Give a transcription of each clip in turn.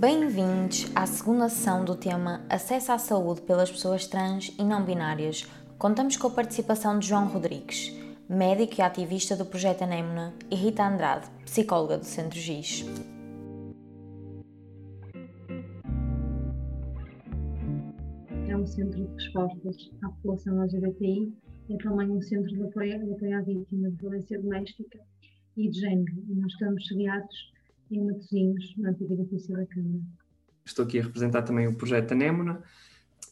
Bem-vindos à segunda sessão do tema Acesso à Saúde pelas Pessoas Trans e Não Binárias. Contamos com a participação de João Rodrigues, médico e ativista do Projeto Anémona, e Rita Andrade, psicóloga do Centro GIS. É um centro de respostas à população LGBTI, é também um centro de apoio, de apoio à vítima de violência doméstica e de género. E nós estamos sediados na antiga edifício da Câmara. Estou aqui a representar também o projeto Anémona.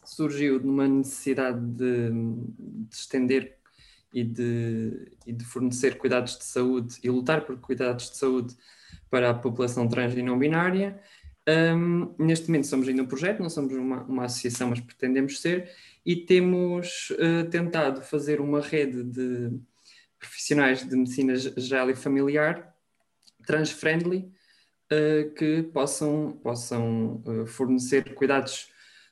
Surgiu numa necessidade de, de estender e de, e de, fornecer cuidados de saúde e lutar por cuidados de saúde para a população trans e não binária. Um, neste momento somos ainda um projeto, não somos uma, uma associação, mas pretendemos ser, e temos uh, tentado fazer uma rede de profissionais de medicina geral e familiar trans-friendly uh, que possam, possam uh, fornecer cuidados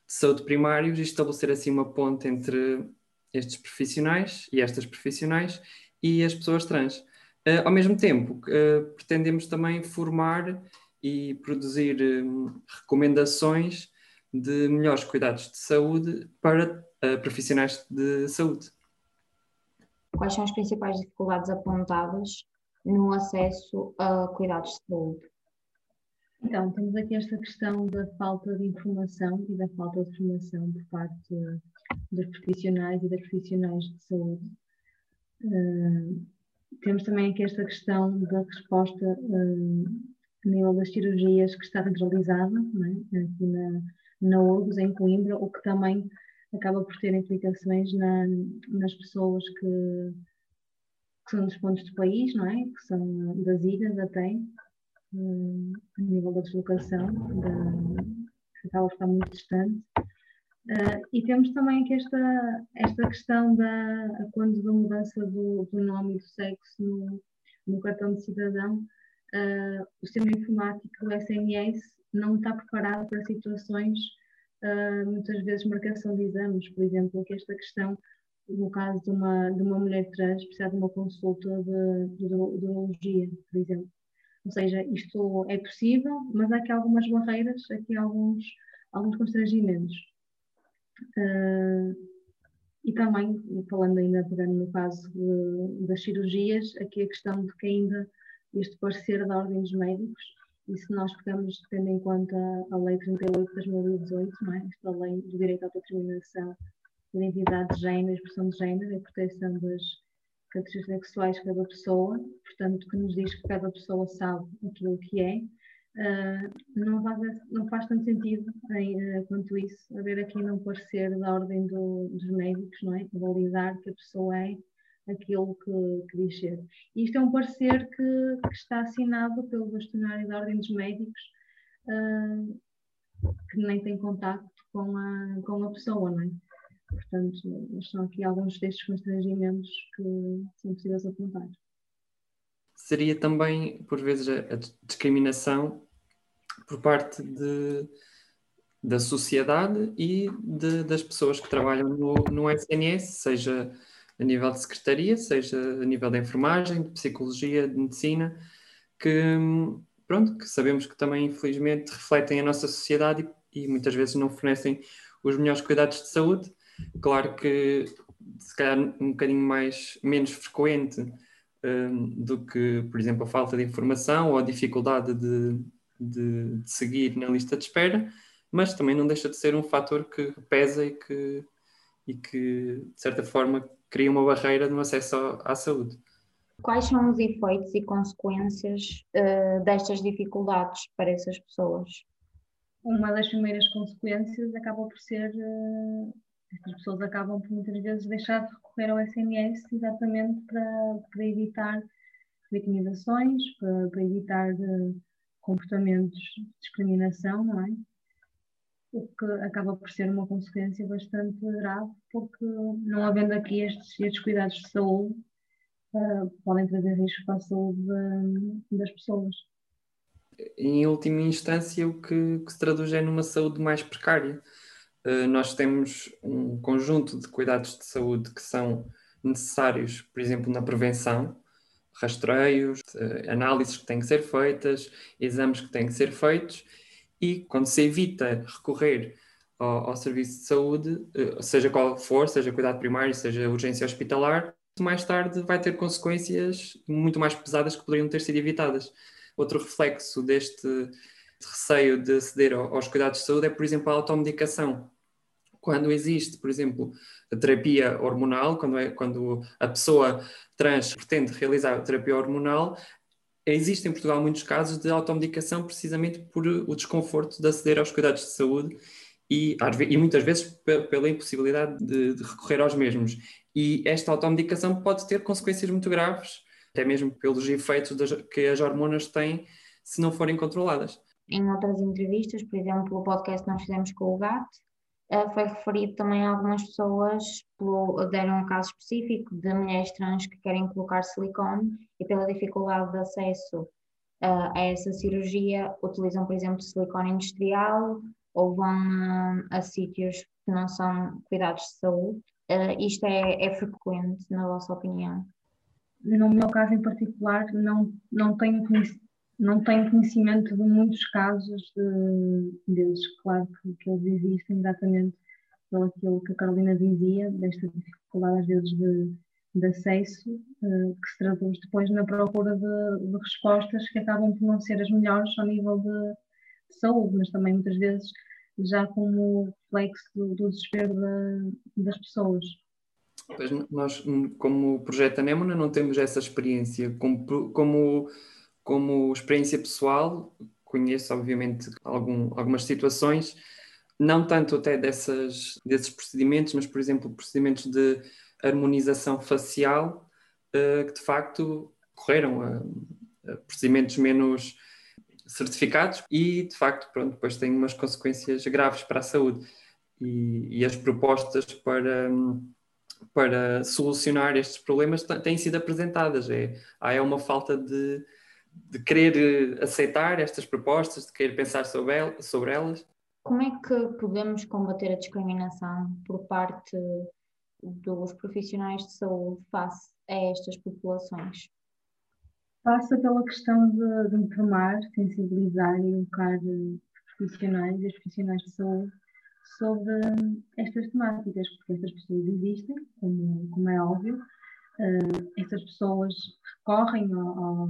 de saúde primários e estabelecer assim uma ponte entre estes profissionais e estas profissionais e as pessoas trans. Uh, ao mesmo tempo, pretendemos também formar e produzir recomendações de melhores cuidados de saúde para profissionais de saúde. Quais são as principais dificuldades apontadas no acesso a cuidados de saúde? Então, temos aqui esta questão da falta de informação e da falta de formação por parte dos profissionais e das profissionais de saúde. Uh, temos também aqui esta questão da resposta uh, a nível das cirurgias que está centralizada, é? aqui na, na URGS, em Coimbra, o que também acaba por ter implicações na, nas pessoas que, que, são dos pontos do país, não é? Que são das ilhas até, uh, a nível da deslocação, da, que estar muito distante. Uh, e temos também aqui esta, esta questão da, quando da mudança do, do nome e do sexo no, no cartão de cidadão, uh, o sistema informático do SMS não está preparado para situações, uh, muitas vezes, marcação de exames, por exemplo, que esta questão, no caso de uma, de uma mulher trans, precisar de uma consulta de urologia, por exemplo. Ou seja, isto é possível, mas há aqui algumas barreiras, aqui alguns, alguns constrangimentos. Uh, e também, falando ainda pegando no caso de, das cirurgias, aqui a questão de que ainda este parecer da Ordem dos Médicos, e se nós pegamos, tendo em conta a Lei 38 de 2018, não é? esta lei do direito à autodeterminação, identidade de género, expressão de género e proteção das características sexuais de cada pessoa, portanto, que nos diz que cada pessoa sabe aquilo que é, uh, não, faz, não faz tanto sentido uh, quanto isso, haver aqui não parecer da ordem do, dos médicos, não é? Validar que a pessoa é aquilo que, que diz ser. E isto é um parecer que, que, está assinado pelo bastonário da Ordem dos Médicos, uh, que nem tem contato com a, com a pessoa, não é? Portanto, são aqui alguns destes constrangimentos que são possíveis apontar. Seria também, por vezes, a, discriminação por parte de, da sociedade e de, das pessoas que trabalham no, no SNS, seja a nível de secretaria, seja a nível da enfermagem, de psicologia, de medicina, que, pronto, que sabemos que também, infelizmente, refletem a nossa sociedade e, e muitas vezes não fornecem os melhores cuidados de saúde Claro que se calhar um bocadinho mais, menos frequente um, do que, por exemplo, a falta de informação ou a dificuldade de, de, de, seguir na lista de espera, mas também não deixa de ser um fator que pesa e que, e que de certa forma, cria uma barreira no acesso à saúde. Quais são os efeitos e consequências uh, destas dificuldades para essas pessoas? Uma das primeiras consequências acaba por ser uh, estas pessoas acabam por muitas vezes deixar de recorrer ao SMS exatamente para, para evitar vitimizações, para, para evitar eh, comportamentos de discriminação, não é? O que acaba por ser uma consequência bastante grave, porque não havendo aqui estes, estes cuidados de saúde, uh, podem trazer risco para a saúde de, das pessoas. Em última instância, o que, que se traduz é numa saúde mais precária nós temos um conjunto de cuidados de saúde que são necessários, por exemplo, na prevenção, rastreios, eh, análises que têm que ser feitas, exames que têm que ser feitos, e quando se evita recorrer ao, ao serviço de saúde, eh, seja qual for, seja cuidado primário, seja urgência hospitalar, mais tarde vai ter consequências muito mais pesadas que poderiam ter sido evitadas. Outro reflexo deste receio de aceder aos cuidados de saúde é, por exemplo, a automedicação. Quando existe, por exemplo, a terapia hormonal, quando, é, quando a pessoa trans pretende realizar terapia hormonal, existem em Portugal muitos casos de automedicação precisamente por o desconforto de aceder aos cuidados de saúde e, e muitas vezes pela impossibilidade de, de, recorrer aos mesmos. E esta automedicação pode ter consequências muito graves, até mesmo pelos efeitos das, que as hormonas têm se não forem controladas. Em outras entrevistas, por exemplo, o podcast que nós fizemos com o GAT, uh, foi referido também a algumas pessoas, deram um caso específico de mulheres trans que querem colocar silicone e pela dificuldade de acesso uh, a essa cirurgia, utilizam, por exemplo, silicone industrial ou vão uh, a sítios que não são cuidados de saúde. isto é, é frequente, na vossa opinião? No meu caso em particular, não, não tenho não tenho conhecimento de muitos casos de, deles. Claro que, que eles existem exatamente pelo que a Carolina dizia, desta dificuldade às vezes de, de acesso, uh, que se traduz depois na procura de, de, respostas que acabam por não ser as melhores ao nível de, de saúde, mas também muitas vezes já como reflexo do, do desespero das pessoas. Pois nós, como projeto Anémona, não temos essa experiência. Como, como como experiência pessoal, conheço obviamente algum, algumas situações, não tanto até dessas, desses procedimentos, mas por exemplo procedimentos de harmonização facial uh, que de facto correram a, a, procedimentos menos certificados e de facto pronto, depois têm umas consequências graves para a saúde. E, e as propostas para para solucionar estes problemas têm sido apresentadas. É, há é uma falta de de querer eh, aceitar estas propostas, de querer pensar sobre, el sobre elas? Como é que podemos combater a discriminação por parte dos profissionais de saúde face a estas populações? Passa pela questão de, de informar, sensibilizar e educar os profissionais e os profissionais de saúde sobre estas temáticas, porque estas pessoas existem, como, como é óbvio, uh, estas pessoas recorrem ao, ao,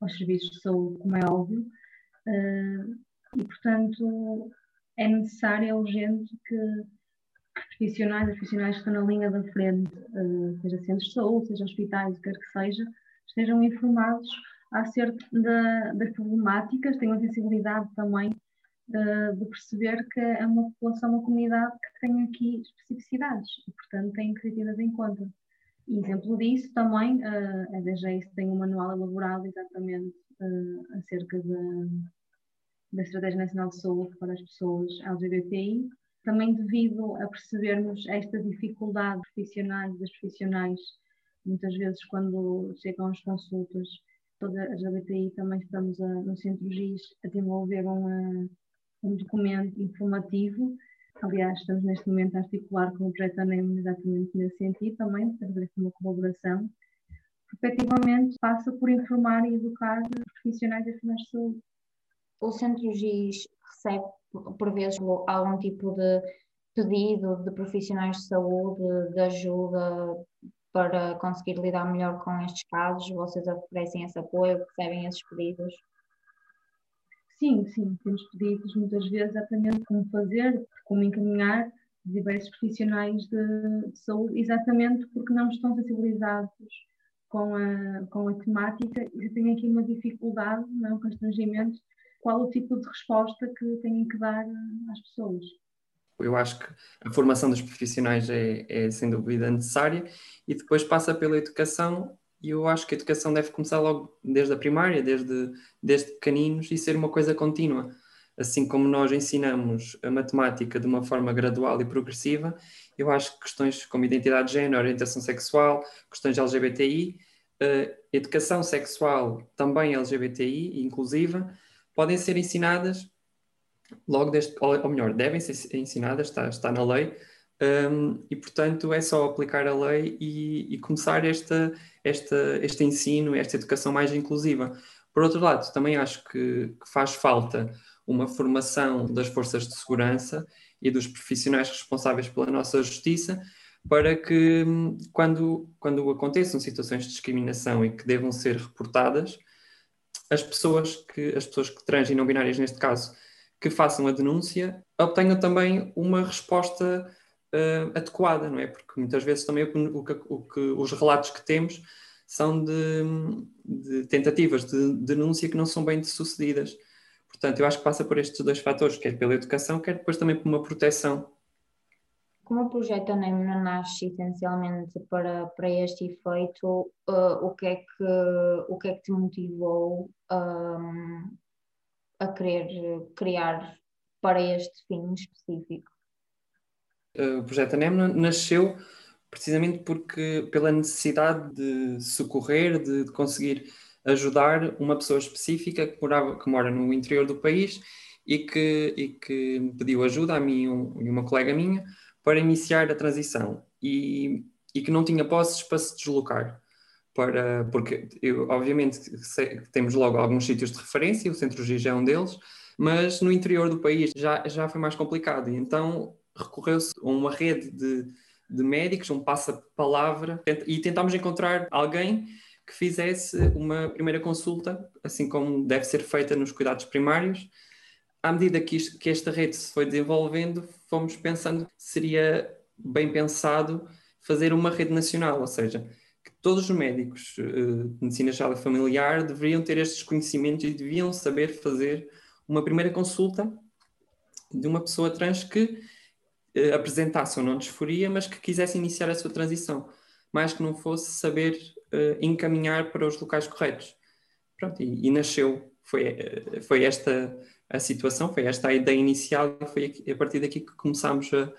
aos serviços de saúde, como é óbvio, uh, e portanto é necessário, é urgente que, que profissionais, profissionais que estão na linha da frente, uh, seja centros de saúde, seja hospitais, o que quer que seja, estejam informados acerca da, das problemáticas, tenham sensibilidade também uh, de perceber que é uma população, uma comunidade que tem aqui especificidades e, portanto, têm que ser tidas em conta. Exemplo disso também, uh, a DGS tem um manual elaborado exatamente uh, acerca da, da Estratégia Nacional de Saúde para as pessoas LGBTI, também devido a percebermos esta dificuldade profissionais das profissionais, muitas vezes quando chegam às consultas, toda a LGBTI também estamos a, no Centro GIS a desenvolver um, um documento informativo Aliás, estamos neste momento a articular com o projeto ANEM exatamente nesse sentido também, fazer uma colaboração, que efetivamente passa por informar e educar profissionais e profissionais de saúde. O Centro GIS recebe, por vezes, algum tipo de pedido de profissionais de saúde, de ajuda para conseguir lidar melhor com estes casos? Vocês oferecem esse apoio, recebem esses pedidos? Sim, sim, temos pedidos muitas vezes exatamente como fazer, como encaminhar diversos profissionais de, de saúde, exatamente porque não estão sensibilizados com a, com a temática e têm aqui uma dificuldade, não, um constrangimento, qual o tipo de resposta que têm que dar às pessoas. Eu acho que a formação dos profissionais é, é sem dúvida necessária e depois passa pela educação e eu acho que a educação deve começar logo desde a primária, desde, desde pequeninos e ser uma coisa contínua. Assim como nós ensinamos a matemática de uma forma gradual e progressiva, eu acho que questões como identidade de género, orientação sexual, questões LGBTI, uh, educação sexual também LGBTI inclusiva, podem ser ensinadas logo desde, ou melhor, devem ser ensinadas, está, está na lei, um, e, portanto, é só aplicar a lei e, e começar esta, esta, este ensino, esta educação mais inclusiva. Por outro lado, também acho que, que faz falta uma formação das forças de segurança e dos profissionais responsáveis pela nossa justiça para que quando, quando aconteçam situações de discriminação e que devam ser reportadas, as pessoas que as pessoas que trans e não binárias neste caso que façam a denúncia obtenham também uma resposta uh, adequada, não é? Porque muitas vezes também o, o, o que, os relatos que temos são de, de, tentativas de denúncia que não são bem sucedidas. Portanto, eu acho que passa por estes dois fatores, quer pela educação, quer depois também por uma proteção. Como o projeto ANEM nasce essencialmente para, para este efeito, uh, o, que é que, o que é que te motivou um, a querer criar para este fim específico? Uh, o projeto ANEM nasceu precisamente porque pela necessidade de socorrer, de, conseguir ajudar uma pessoa específica que, morava, que mora no interior do país e que, e que pediu ajuda a mim e uma colega minha para iniciar a transição e, e que não tinha posses para se deslocar. Para, porque eu, obviamente sei, temos logo alguns sítios de referência, o Centro Giz é um deles, mas no interior do país já, já foi mais complicado e então recorreu-se a uma rede de, de médicos, um passa-palavra e tentámos encontrar alguém que fizesse uma primeira consulta, assim como deve ser feita nos cuidados primários. À medida que, isto, que esta rede se foi desenvolvendo, fomos pensando que seria bem pensado fazer uma rede nacional, ou seja, que todos os médicos uh, de medicina geral e familiar deveriam ter estes conhecimentos e deviam saber fazer uma primeira consulta de uma pessoa trans que uh, apresentasse ou não disforia, mas que quisesse iniciar a sua transição, mais que não fosse saber uh, encaminhar para os locais corretos. Pronto, e, e, nasceu, foi, eh, foi esta a situação, foi esta a ideia inicial e foi aqui, a partir daqui que começámos a,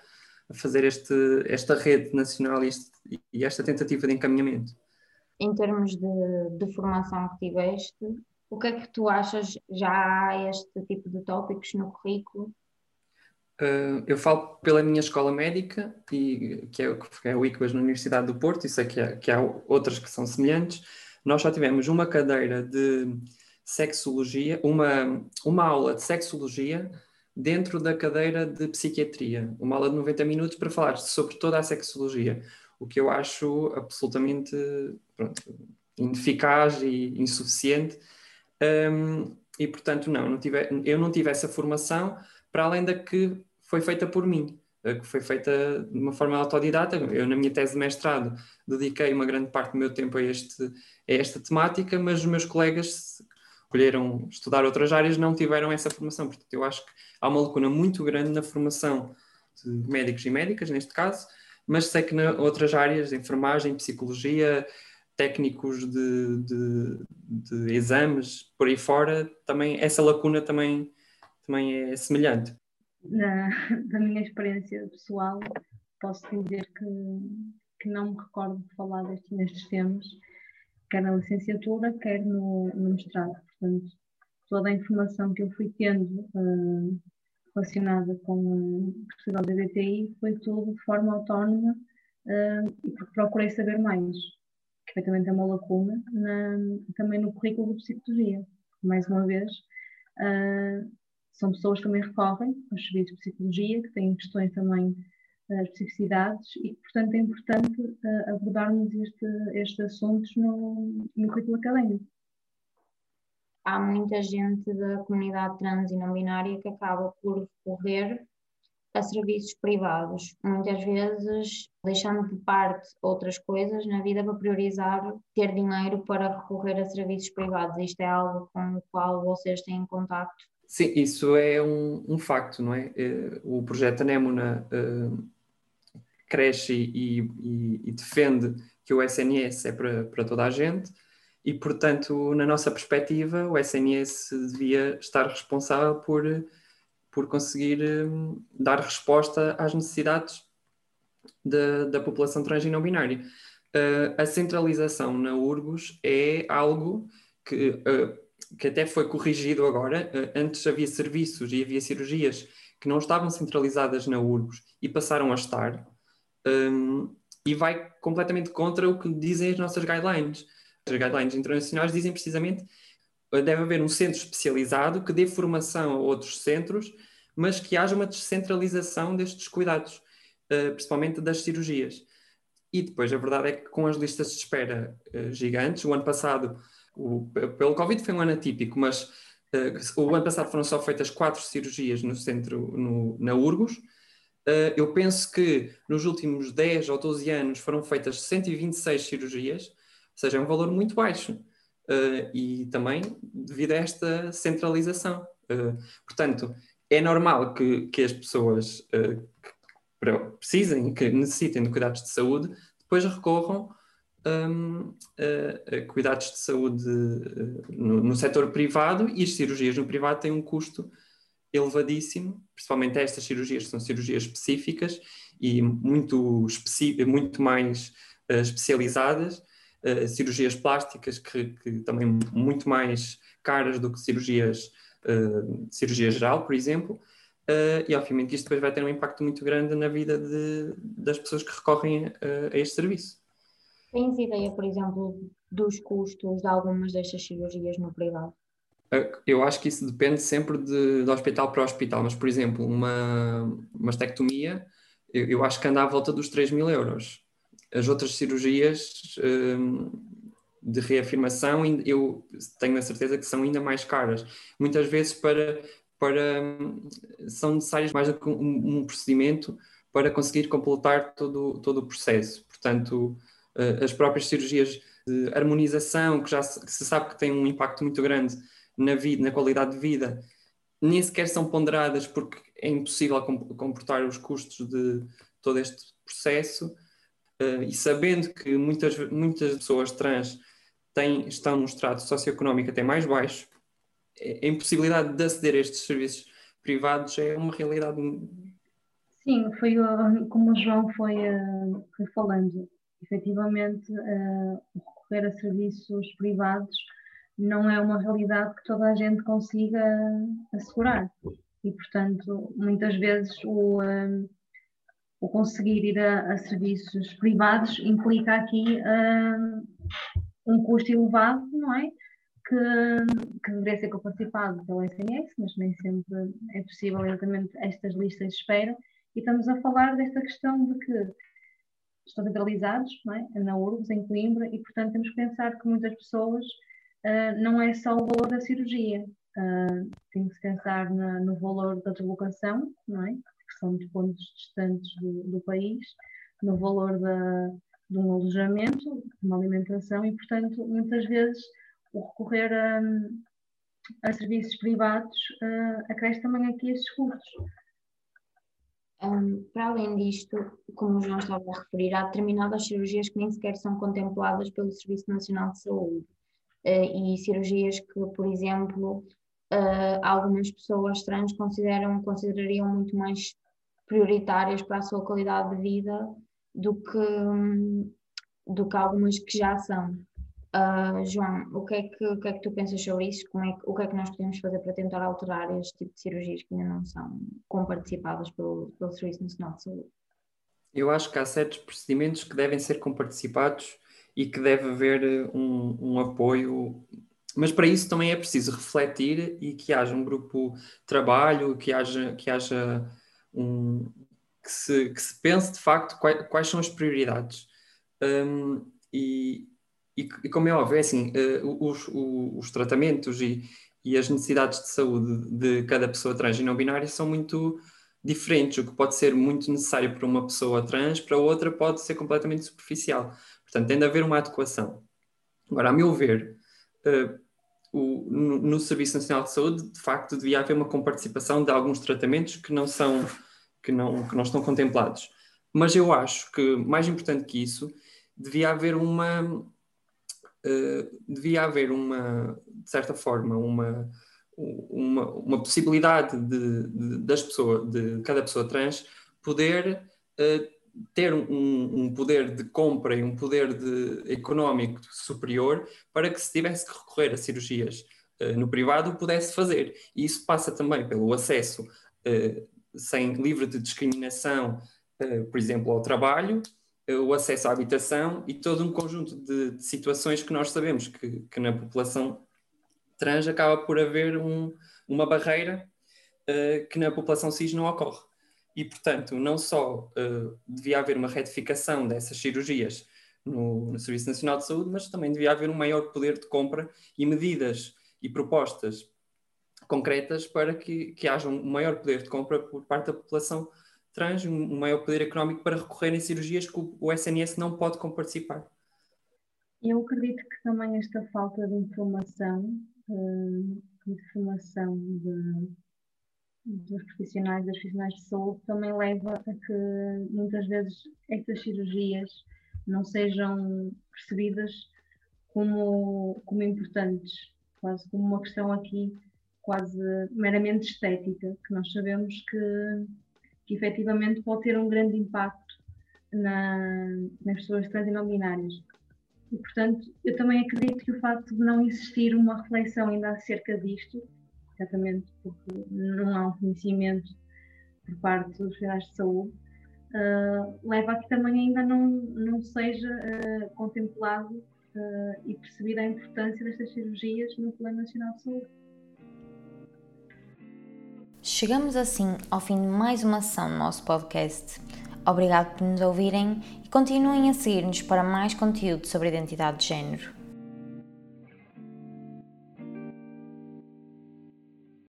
a fazer este, esta rede nacional e, este, e, esta tentativa de encaminhamento. Em termos de, de formação que tiveste, o que é que tu achas? Já há este tipo de tópicos no currículo? Uh, eu falo pela minha escola médica, e, que, é, que é o ICBAS na Universidade do Porto, e sei que, é, que há outras que são semelhantes. Nós só tivemos uma cadeira de sexologia, uma, uma aula de sexologia dentro da cadeira de psiquiatria, uma aula de 90 minutos para falar sobre toda a sexologia, o que eu acho absolutamente pronto, ineficaz e insuficiente. Um, e portanto, não, não tive, eu não tive essa formação para além da que foi feita por mim, eh, que foi feita de uma forma autodidata. Eu, na minha tese de mestrado, dediquei uma grande parte do meu tempo a, este, a esta temática, mas os meus colegas escolheram estudar outras áreas não tiveram essa formação. Portanto, eu acho que há uma lacuna muito grande na formação de médicos e médicas, neste caso, mas sei que em outras áreas, enfermagem, psicologia, técnicos de, de, de, exames, por aí fora, também essa lacuna também, também é semelhante da, da minha experiência pessoal, posso dizer que, que não me recordo de falar destes, nestes temas, quer na licenciatura, quer no, no mestrado. Portanto, toda a informação que eu fui tendo uh, relacionada com a questão da BTI foi tudo de forma autónoma uh, e procurei saber mais, que também tem uma lacuna, na, também no currículo de psicologia. Mais uma vez, uh, são pessoas que também recorrem aos serviços de psicologia, que têm questões também uh, especificidades e, portanto, é importante uh, abordarmos este, estes assuntos no, no currículo académico. Há muita gente da comunidade trans e não binária que acaba por recorrer a serviços privados, muitas vezes deixando de parte outras coisas na vida para priorizar ter dinheiro para recorrer a serviços privados. Isto é algo com o qual vocês têm contato Sim, isso é um, um facto, não é? Eh, o projeto Anémona uh, cresce e, e, e, defende que o SNS é para, para toda a gente e, portanto, na nossa perspectiva, o SNS devia estar responsável por, por conseguir um, dar resposta às necessidades da, população trans e não binária. A centralização na URGOS é algo que que até foi corrigido agora. Eh, antes havia serviços e havia cirurgias que não estavam centralizadas na URBS e passaram a estar, um, e vai completamente contra o que dizem as nossas guidelines. As guidelines internacionais dizem precisamente deve haver um centro especializado que dê formação a outros centros, mas que haja uma descentralização destes cuidados, principalmente das cirurgias. E depois a verdade é que com as listas de espera gigantes, o ano passado, o, pelo Covid foi um ano atípico, mas o ano passado foram só feitas quatro cirurgias no centro, no, na Urgos, Uh, eu penso que nos últimos 10 ou 12 anos foram feitas 126 cirurgias, ou seja, é um valor muito baixo. Uh, e também devido a esta centralização. Uh, portanto, é normal que, que as pessoas que precisem, que necessitem de cuidados de saúde, depois recorram um, a, a, cuidados de saúde no, no setor privado e as cirurgias no privado têm um custo elevadíssimo, principalmente estas cirurgias são cirurgias específicas e muito, muito mais uh, especializadas, uh, cirurgias plásticas que, que, também muito mais caras do que cirurgias, uh, cirurgia geral, por exemplo, e obviamente isto depois vai ter um impacto muito grande na vida de, das pessoas que recorrem a este serviço. Tens ideia, por exemplo, dos custos de algumas destas cirurgias no privado? Eu acho que isso depende sempre de, de hospital para hospital, mas, por exemplo, uma mastectomia, eu, eu acho que anda à volta dos 3 mil euros. As outras cirurgias um, de reafirmação, eu tenho a certeza que são ainda mais caras. Muitas vezes para, para são necessários mais do que um, um procedimento para conseguir completar todo, todo o processo. Portanto, as próprias cirurgias de harmonização, que já se, que se sabe que têm um impacto muito grande na vida, na qualidade de vida, nem sequer são ponderadas porque é impossível comportar os custos de todo este processo. Uh, e sabendo que muitas, muitas pessoas trans têm, estão num estrato socioeconómico até mais baixo, a impossibilidade de aceder a estes serviços privados é uma realidade. Sim, foi como o João foi, uh, foi falando. Efetivamente, uh, recorrer a serviços privados não é uma realidade que toda a gente consiga assegurar. E, portanto, muitas vezes o, um, o conseguir ir a, a, serviços privados implica aqui um, um custo elevado, não é? Que, que deveria ser comparticipado pelo SNS, mas nem sempre é possível exatamente estas listas de espera. E estamos a falar desta questão de que estão centralizados é? na URBS, em Coimbra, e portanto temos que pensar que muitas pessoas uh, não é só o valor da cirurgia. Uh, tem que se pensar na, no valor da deslocação, não é? que são de pontos distantes do, do país, no valor da, de um alojamento, de uma alimentação e, portanto, muitas vezes o recorrer a, a serviços privados uh, acresce também aqui estes custos. Um, para além disto, como o João estava a referir, há determinadas cirurgias que nem sequer são contempladas pelo Serviço Nacional de Saúde. Eh, e cirurgias que, por exemplo, eh, algumas pessoas trans consideram, considerariam muito mais prioritárias para a sua qualidade de vida do que, do que algumas que já são. Uh, João, o que, é que, o que é que tu pensas sobre isso? Como é que, o que é que nós podemos fazer para tentar alterar este tipo de cirurgias que ainda não são comparticipadas pelo, pelo Serviço Nacional de Saúde? Eu acho que há certos procedimentos que devem ser comparticipados e que deve haver eh, um, um apoio mas para isso também é preciso refletir e que haja um grupo de trabalho, que haja, que haja um que se, que se pense de facto quais, quais são as prioridades. Um, e, e, e, como é óbvio, é assim, uh, os, os, os, tratamentos e, e as necessidades de saúde de cada pessoa trans e não binária são muito diferentes. O que pode ser muito necessário para uma pessoa trans, para outra pode ser completamente superficial. Portanto, tem de haver uma adequação. Agora, a meu ver, uh, o, no, no, Serviço Nacional de Saúde, de facto, devia haver uma comparticipação de alguns tratamentos que não são, que não, que não estão contemplados. Mas eu acho que, mais importante que isso, devia haver uma, uh, devia haver uma, de certa forma, uma, uma, uma possibilidade de, de, das pessoas, de cada pessoa trans poder uh, ter um, um, poder de compra e um poder de, económico superior para que se tivesse que recorrer a cirurgias uh, no privado pudesse fazer. E isso passa também pelo acesso sem livre de discriminação, por exemplo, ao trabalho, o acesso à habitação e todo um conjunto de, de situações que nós sabemos que, que na população trans acaba por haver um, uma barreira uh, que na população cis não ocorre. E, portanto, não só uh, devia haver uma retificação dessas cirurgias no, no, Serviço Nacional de Saúde, mas também devia haver um maior poder de compra e medidas e propostas concretas para que, que haja um maior poder de compra por parte da população trans, um maior poder económico para recorrer em cirurgias que o, SNS não pode participar. Eu acredito que também esta falta de informação, uh, de formação de, dos profissionais, das profissionais de saúde, também leva a que muitas vezes estas cirurgias não sejam percebidas como, como importantes, quase como uma questão aqui quase meramente estética, que nós sabemos que, que efetivamente pode ter um grande impacto na, nas pessoas trans e não binárias. E, portanto, eu também acredito que o facto de não existir uma reflexão ainda acerca disto, exatamente porque não há um conhecimento por parte dos profissionais de saúde, uh, leva a que também ainda não, não seja uh, contemplado uh, e percebida a importância destas cirurgias no Plano Nacional de Saúde. Chegamos assim ao fim de mais uma sessão do nosso podcast. Obrigado por nos ouvirem e continuem a seguir-nos para mais conteúdo sobre identidade de género.